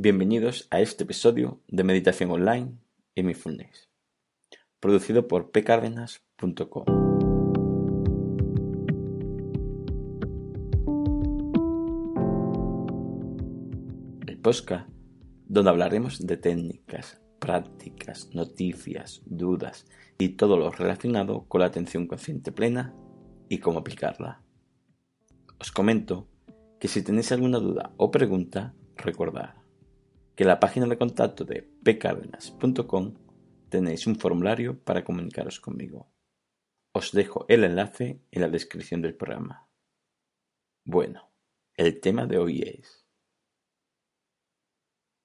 Bienvenidos a este episodio de Meditación Online y Mindfulness, producido por pcardenas.com. El podcast donde hablaremos de técnicas, prácticas, noticias, dudas y todo lo relacionado con la atención consciente plena y cómo aplicarla. Os comento que si tenéis alguna duda o pregunta, recordad que en la página de contacto de pcardenas.com tenéis un formulario para comunicaros conmigo. Os dejo el enlace en la descripción del programa. Bueno, el tema de hoy es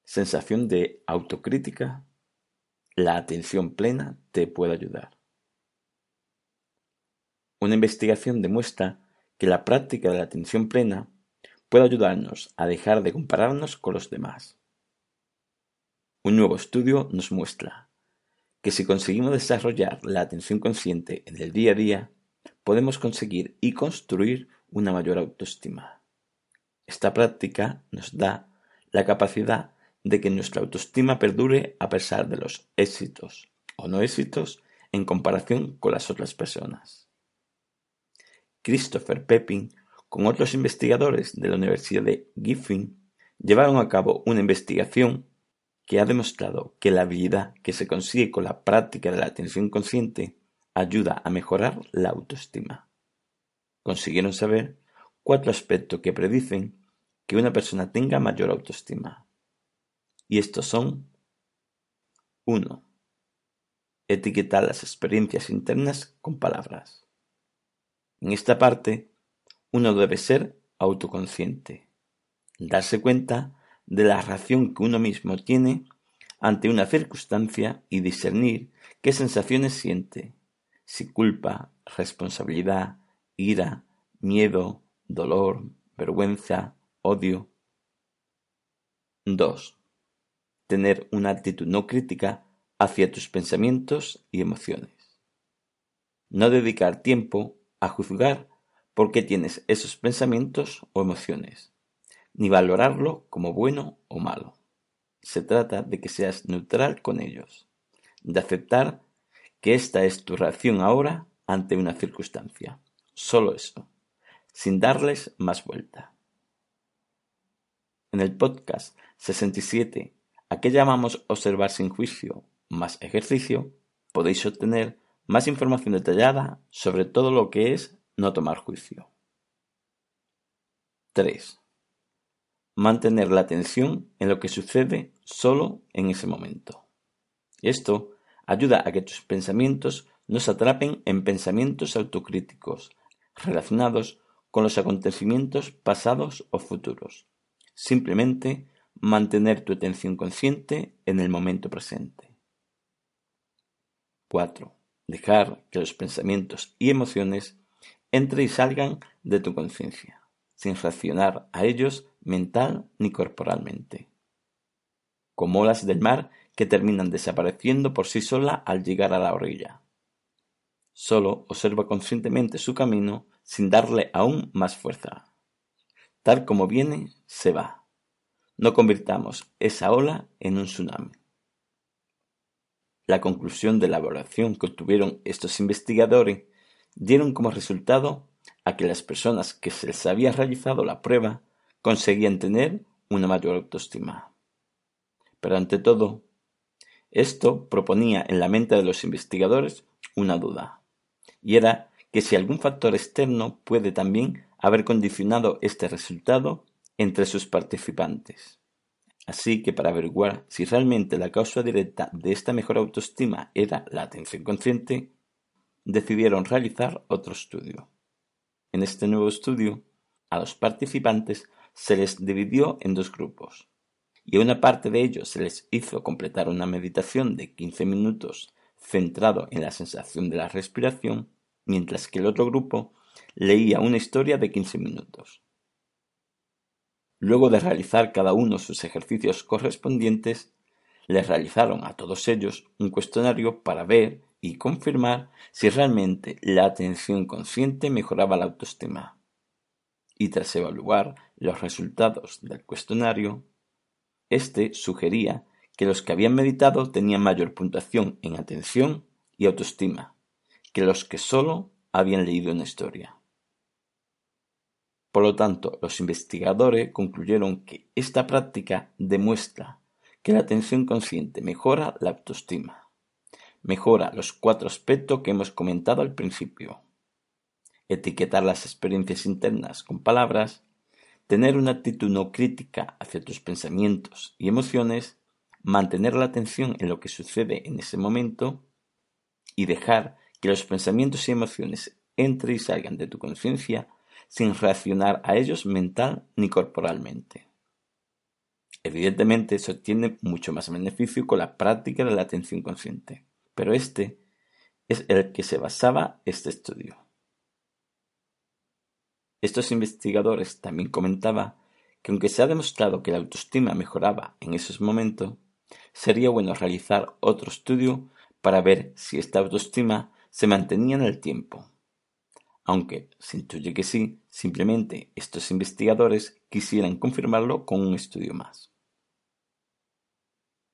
sensación de autocrítica. La atención plena te puede ayudar. Una investigación demuestra que la práctica de la atención plena puede ayudarnos a dejar de compararnos con los demás un nuevo estudio nos muestra que si conseguimos desarrollar la atención consciente en el día a día, podemos conseguir y construir una mayor autoestima. Esta práctica nos da la capacidad de que nuestra autoestima perdure a pesar de los éxitos o no éxitos en comparación con las otras personas. Christopher Pepin, con otros investigadores de la Universidad de Giffin, llevaron a cabo una investigación que ha demostrado que la habilidad que se consigue con la práctica de la atención consciente ayuda a mejorar la autoestima. Consiguieron saber cuatro aspectos que predicen que una persona tenga mayor autoestima. Y estos son 1. Etiquetar las experiencias internas con palabras. En esta parte, uno debe ser autoconsciente, darse cuenta de la reacción que uno mismo tiene ante una circunstancia y discernir qué sensaciones siente, si culpa, responsabilidad, ira, miedo, dolor, vergüenza, odio. 2. Tener una actitud no crítica hacia tus pensamientos y emociones. No dedicar tiempo a juzgar por qué tienes esos pensamientos o emociones ni valorarlo como bueno o malo. Se trata de que seas neutral con ellos, de aceptar que esta es tu reacción ahora ante una circunstancia. Solo eso, sin darles más vuelta. En el podcast 67, a qué llamamos observar sin juicio más ejercicio, podéis obtener más información detallada sobre todo lo que es no tomar juicio. 3. Mantener la atención en lo que sucede solo en ese momento. Esto ayuda a que tus pensamientos no se atrapen en pensamientos autocríticos relacionados con los acontecimientos pasados o futuros. Simplemente mantener tu atención consciente en el momento presente. 4. Dejar que los pensamientos y emociones entren y salgan de tu conciencia sin reaccionar a ellos mental ni corporalmente. Como olas del mar que terminan desapareciendo por sí sola al llegar a la orilla. Solo observa conscientemente su camino sin darle aún más fuerza. Tal como viene, se va. No convirtamos esa ola en un tsunami. La conclusión de la evaluación que obtuvieron estos investigadores dieron como resultado a que las personas que se les había realizado la prueba conseguían tener una mayor autoestima. Pero ante todo, esto proponía en la mente de los investigadores una duda, y era que si algún factor externo puede también haber condicionado este resultado entre sus participantes. Así que para averiguar si realmente la causa directa de esta mejor autoestima era la atención consciente, decidieron realizar otro estudio. En este nuevo estudio, a los participantes se les dividió en dos grupos, y a una parte de ellos se les hizo completar una meditación de 15 minutos centrado en la sensación de la respiración, mientras que el otro grupo leía una historia de 15 minutos. Luego de realizar cada uno sus ejercicios correspondientes, les realizaron a todos ellos un cuestionario para ver y confirmar si realmente la atención consciente mejoraba la autoestima. Y tras evaluar los resultados del cuestionario, Este sugería que los que habían meditado tenían mayor puntuación en atención y autoestima que los que solo habían leído una historia. Por lo tanto, los investigadores concluyeron que esta práctica demuestra que la atención consciente mejora la autoestima, mejora los cuatro aspectos que hemos comentado al principio. Etiquetar las experiencias internas con palabras, tener una actitud no crítica hacia tus pensamientos y emociones, mantener la atención en lo que sucede en ese momento y dejar que los pensamientos y emociones entren y salgan de tu conciencia sin reaccionar a ellos mental ni corporalmente. Evidentemente se obtiene mucho más beneficio con la práctica de la atención consciente, pero este es el que se basaba este estudio. Estos investigadores también comentaban que aunque se ha demostrado que la autoestima mejoraba en esos momentos, sería bueno realizar otro estudio para ver si esta autoestima se mantenía en el tiempo aunque se intuye que sí, simplemente estos investigadores quisieran confirmarlo con un estudio más.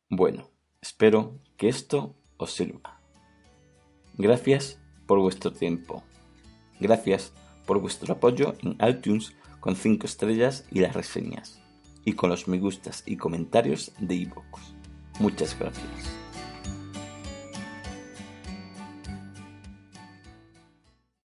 Bueno, espero que esto os sirva. Gracias por vuestro tiempo. Gracias por vuestro apoyo en iTunes con 5 estrellas y las reseñas, y con los me gustas y comentarios de iVoox. Muchas gracias.